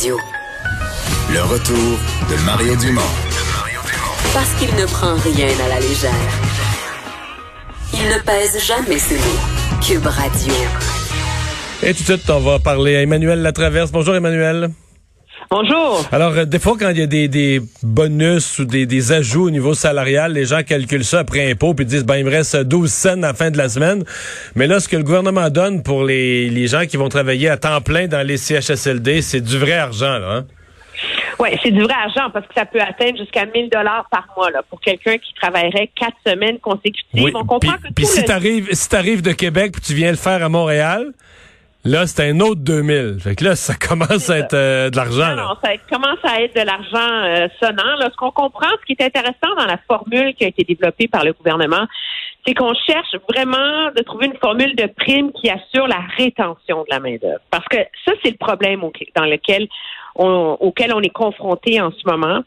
Le retour de Mario Dumont. Parce qu'il ne prend rien à la légère. Il ne pèse jamais ses mots. Cube Radio. Et tout de suite, on va parler à Emmanuel Latraverse. Bonjour Emmanuel. Bonjour. Alors, euh, des fois, quand il y a des, des bonus ou des, des, ajouts au niveau salarial, les gens calculent ça après impôt puis disent, ben, il me reste 12 cents à la fin de la semaine. Mais là, ce que le gouvernement donne pour les, les gens qui vont travailler à temps plein dans les CHSLD, c'est du vrai argent, là. Hein? Oui, c'est du vrai argent parce que ça peut atteindre jusqu'à 1000 dollars par mois là, pour quelqu'un qui travaillerait quatre semaines consécutives. Oui. On comprend puis, que puis si le... t'arrives si t'arrives de Québec puis tu viens le faire à Montréal, Là, c'est un autre 2000. Fait que là, ça commence à être euh, de l'argent. Non, ça commence à être de l'argent euh, sonnant. Là, ce qu'on comprend, ce qui est intéressant dans la formule qui a été développée par le gouvernement, c'est qu'on cherche vraiment de trouver une formule de prime qui assure la rétention de la main-d'œuvre. Parce que ça, c'est le problème dans lequel auquel on est confronté en ce moment.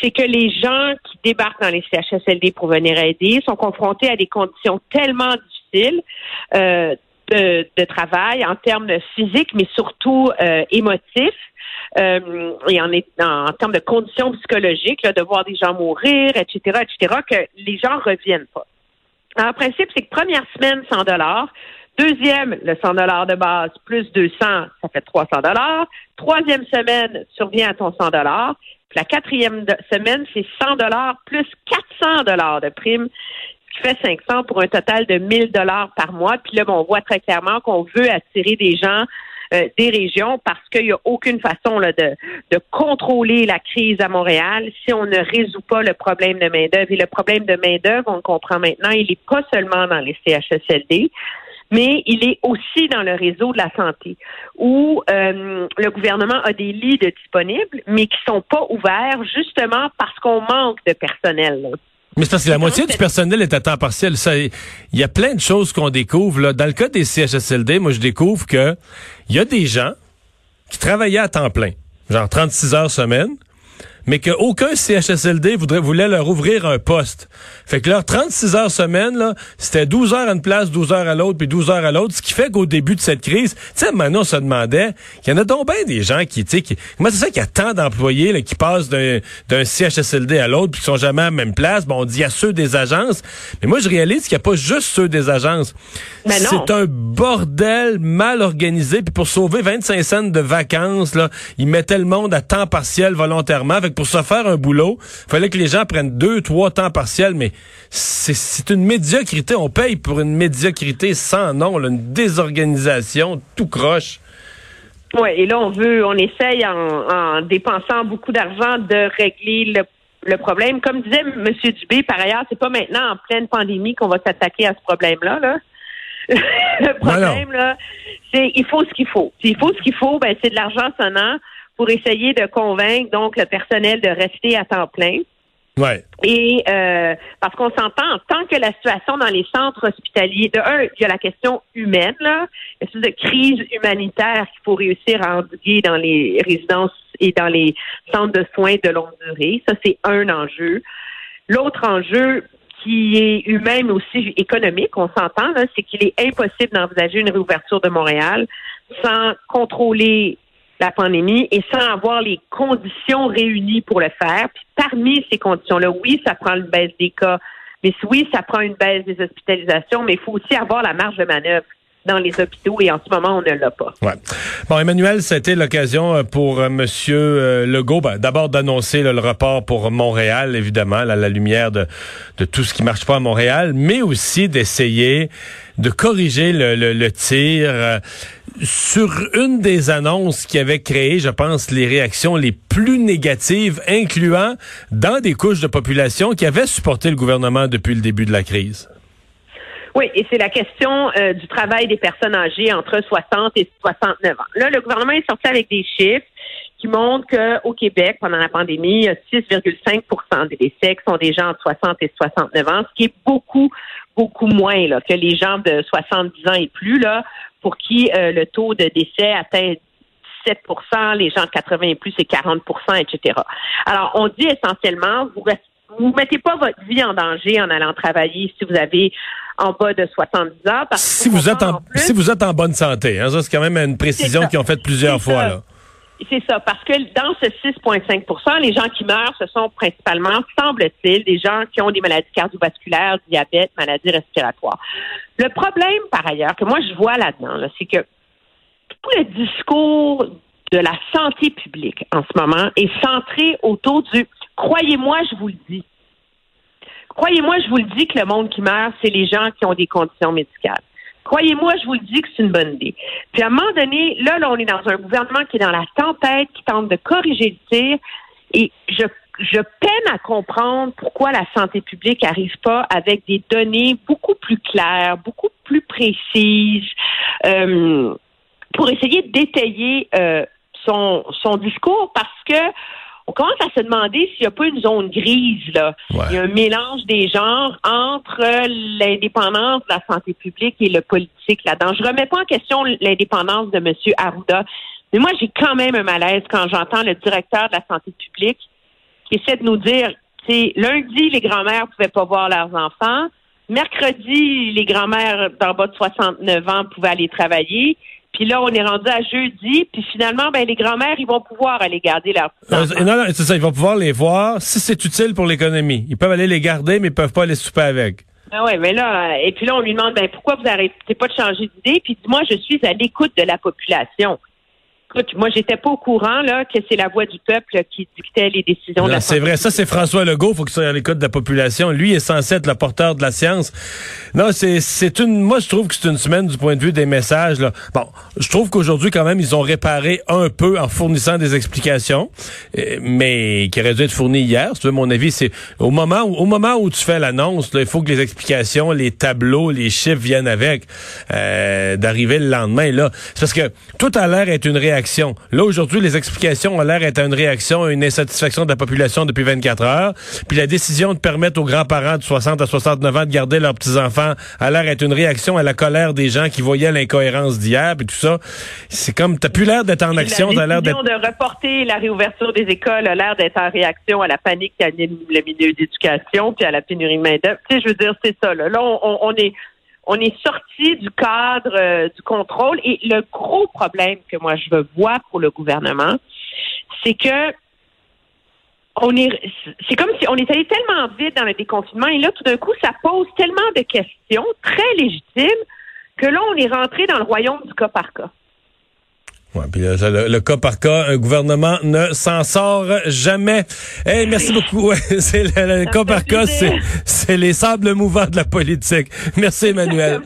C'est que les gens qui débarquent dans les CHSLD pour venir aider sont confrontés à des conditions tellement difficiles. Euh, de, de, travail en termes physiques, mais surtout euh, émotifs. Euh, et en, en, termes de conditions psychologiques, là, de voir des gens mourir, etc., etc., que les gens reviennent pas. En principe, c'est que première semaine, 100 dollars. Deuxième, le 100 dollars de base plus 200, ça fait 300 dollars. Troisième semaine, survient à ton 100 dollars. La quatrième semaine, c'est 100 dollars plus 400 dollars de prime fait 500 pour un total de 1000 dollars par mois. Puis là, on voit très clairement qu'on veut attirer des gens euh, des régions parce qu'il n'y a aucune façon là, de, de contrôler la crise à Montréal si on ne résout pas le problème de main-d'œuvre. Et le problème de main-d'œuvre, on le comprend maintenant, il n'est pas seulement dans les CHSLD, mais il est aussi dans le réseau de la santé, où euh, le gouvernement a des lits disponibles, mais qui sont pas ouverts justement parce qu'on manque de personnel. Mais c'est parce que la moitié du personnel est à temps partiel. Il y a plein de choses qu'on découvre. Là. Dans le cas des CHSLD, moi, je découvre que il y a des gens qui travaillaient à temps plein, genre 36 heures semaine, mais qu'aucun CHSLD voudrait, voulait leur ouvrir un poste. Fait que leur 36 heures semaine, là, c'était 12 heures à une place, 12 heures à l'autre, puis 12 heures à l'autre, ce qui fait qu'au début de cette crise, tu sais, maintenant, on se demandait, il y en a donc bien des gens qui, tu sais, qui, comment c'est ça qu'il y a tant d'employés, là, qui passent d'un, d'un CHSLD à l'autre, puis qui sont jamais à la même place? Bon, on dit, il y a ceux des agences. Mais moi, je réalise qu'il n'y a pas juste ceux des agences. C'est un bordel mal organisé, puis pour sauver 25 cents de vacances, là, ils mettaient le monde à temps partiel volontairement pour se faire un boulot, fallait que les gens prennent deux, trois temps partiels, mais c'est une médiocrité. On paye pour une médiocrité sans nom, une désorganisation, tout croche. Oui, et là, on veut, on essaye en, dépensant beaucoup d'argent de régler le, problème. Comme disait M. Dubé, par ailleurs, c'est pas maintenant en pleine pandémie qu'on va s'attaquer à ce problème-là. Là. le problème, là, c'est il faut ce qu'il faut. il faut ce qu'il faut, ben, c'est de l'argent sonnant pour essayer de convaincre donc le personnel de rester à temps plein. Ouais. Et euh, parce qu'on s'entend, tant que la situation dans les centres hospitaliers, de un, il y a la question humaine, là, une espèce de crise humanitaire qu'il faut réussir à endiguer dans les résidences et dans les centres de soins de longue durée. Ça, c'est un enjeu. L'autre enjeu, qui est humain mais aussi économique, on s'entend, c'est qu'il est impossible d'envisager une réouverture de Montréal sans contrôler la pandémie et sans avoir les conditions réunies pour le faire. Puis parmi ces conditions-là, oui, ça prend une baisse des cas, mais oui, ça prend une baisse des hospitalisations, mais il faut aussi avoir la marge de manœuvre dans les hôpitaux et en ce moment, on ne l'a pas. Ouais. Bon, Emmanuel, c'était l'occasion euh, pour. Euh, Monsieur euh, Legault, ben, d'abord d'annoncer le report pour Montréal, évidemment, à la lumière de, tout ce qui marche pas à Montréal, mais aussi d'essayer de corriger le, tir sur une des annonces qui avait créé, je pense, les réactions les plus négatives, incluant dans des couches de population qui avaient supporté le gouvernement depuis le début de la crise. Oui, et c'est la question euh, du travail des personnes âgées entre 60 et 69 ans. Là, le gouvernement est sorti avec des chiffres qui montrent qu'au Québec, pendant la pandémie, 6,5% des décès sont des gens entre 60 et 69 ans, ce qui est beaucoup, beaucoup moins là, que les gens de 70 ans et plus, là, pour qui euh, le taux de décès atteint 7% les gens de 80 et plus, c'est 40% etc. Alors, on dit essentiellement, vous vous mettez pas votre vie en danger en allant travailler si vous avez en bas de 70 ans. Parce si, vous êtes en, si vous êtes en bonne santé, hein, ça c'est quand même une précision qu'ils ont faite plusieurs fois. Là. C'est ça, parce que dans ce 6,5% les gens qui meurent, ce sont principalement, semble-t-il, des gens qui ont des maladies cardiovasculaires, diabète, maladies respiratoires. Le problème, par ailleurs, que moi je vois là-dedans, c'est que tout le discours de la santé publique en ce moment est centré autour du croyez-moi, je vous le dis. Croyez-moi, je vous le dis que le monde qui meurt, c'est les gens qui ont des conditions médicales. Croyez-moi, je vous le dis que c'est une bonne idée. Puis à un moment donné, là, là, on est dans un gouvernement qui est dans la tempête, qui tente de corriger le tir. Et je, je peine à comprendre pourquoi la santé publique n'arrive pas avec des données beaucoup plus claires, beaucoup plus précises, euh, pour essayer de détailler euh, son, son discours parce que on commence à se demander s'il n'y a pas une zone grise, là. Il y a un mélange des genres entre l'indépendance de la santé publique et le politique là-dedans. Je remets pas en question l'indépendance de M. Arruda, mais moi, j'ai quand même un malaise quand j'entends le directeur de la santé publique qui essaie de nous dire, c'est lundi, les grands-mères pouvaient pas voir leurs enfants. Mercredi, les grands-mères d'en bas de 69 ans pouvaient aller travailler. Puis là, on est rendu à jeudi, puis finalement, ben les grands-mères, ils vont pouvoir aller garder leurs euh, Non, non, c'est ça, ils vont pouvoir les voir si c'est utile pour l'économie. Ils peuvent aller les garder, mais ils peuvent pas aller souper avec. Ah ouais, mais là, et puis là, on lui demande, ben pourquoi vous arrêtez pas de changer d'idée? Puis moi, je suis à l'écoute de la population. Écoute, moi, j'étais pas au courant là que c'est la voix du peuple qui dictait les décisions. de C'est vrai, ça c'est François Legault, faut qu'il soit à l'écoute de la population. Lui est censé être le porteur de la science. Non, c'est c'est une. Moi, je trouve que c'est une semaine du point de vue des messages. Là. Bon, je trouve qu'aujourd'hui quand même ils ont réparé un peu en fournissant des explications, euh, mais qui auraient dû être fournies hier. Tu veux mon avis, c'est au moment où au moment où tu fais l'annonce, il faut que les explications, les tableaux, les chiffres viennent avec. Euh, D'arriver le lendemain là, c'est parce que tout a l'air être une réaction Là, aujourd'hui, les explications ont l'air d'être une réaction à une insatisfaction de la population depuis 24 heures. Puis la décision de permettre aux grands-parents de 60 à 69 ans de garder leurs petits-enfants a l'air d'être une réaction à la colère des gens qui voyaient l'incohérence d'hier, puis tout ça. C'est comme, t'as plus l'air d'être en action, t'as l'air d'être... de reporter la réouverture des écoles a l'air d'être en réaction à la panique qui anime le milieu d'éducation, puis à la pénurie de main-d'œuvre. Tu sais, je veux dire, c'est ça, là. Là, on est on est sorti du cadre euh, du contrôle. Et le gros problème que moi je veux voir pour le gouvernement, c'est que on est, c'est comme si on est allé tellement vite dans le déconfinement et là, tout d'un coup, ça pose tellement de questions très légitimes que là, on est rentré dans le royaume du cas par cas. Ouais, puis le, cas par cas, un gouvernement ne s'en sort jamais. Hey, merci beaucoup. c'est le, cas par cas, c'est les sables mouvants de la politique. Merci, Emmanuel.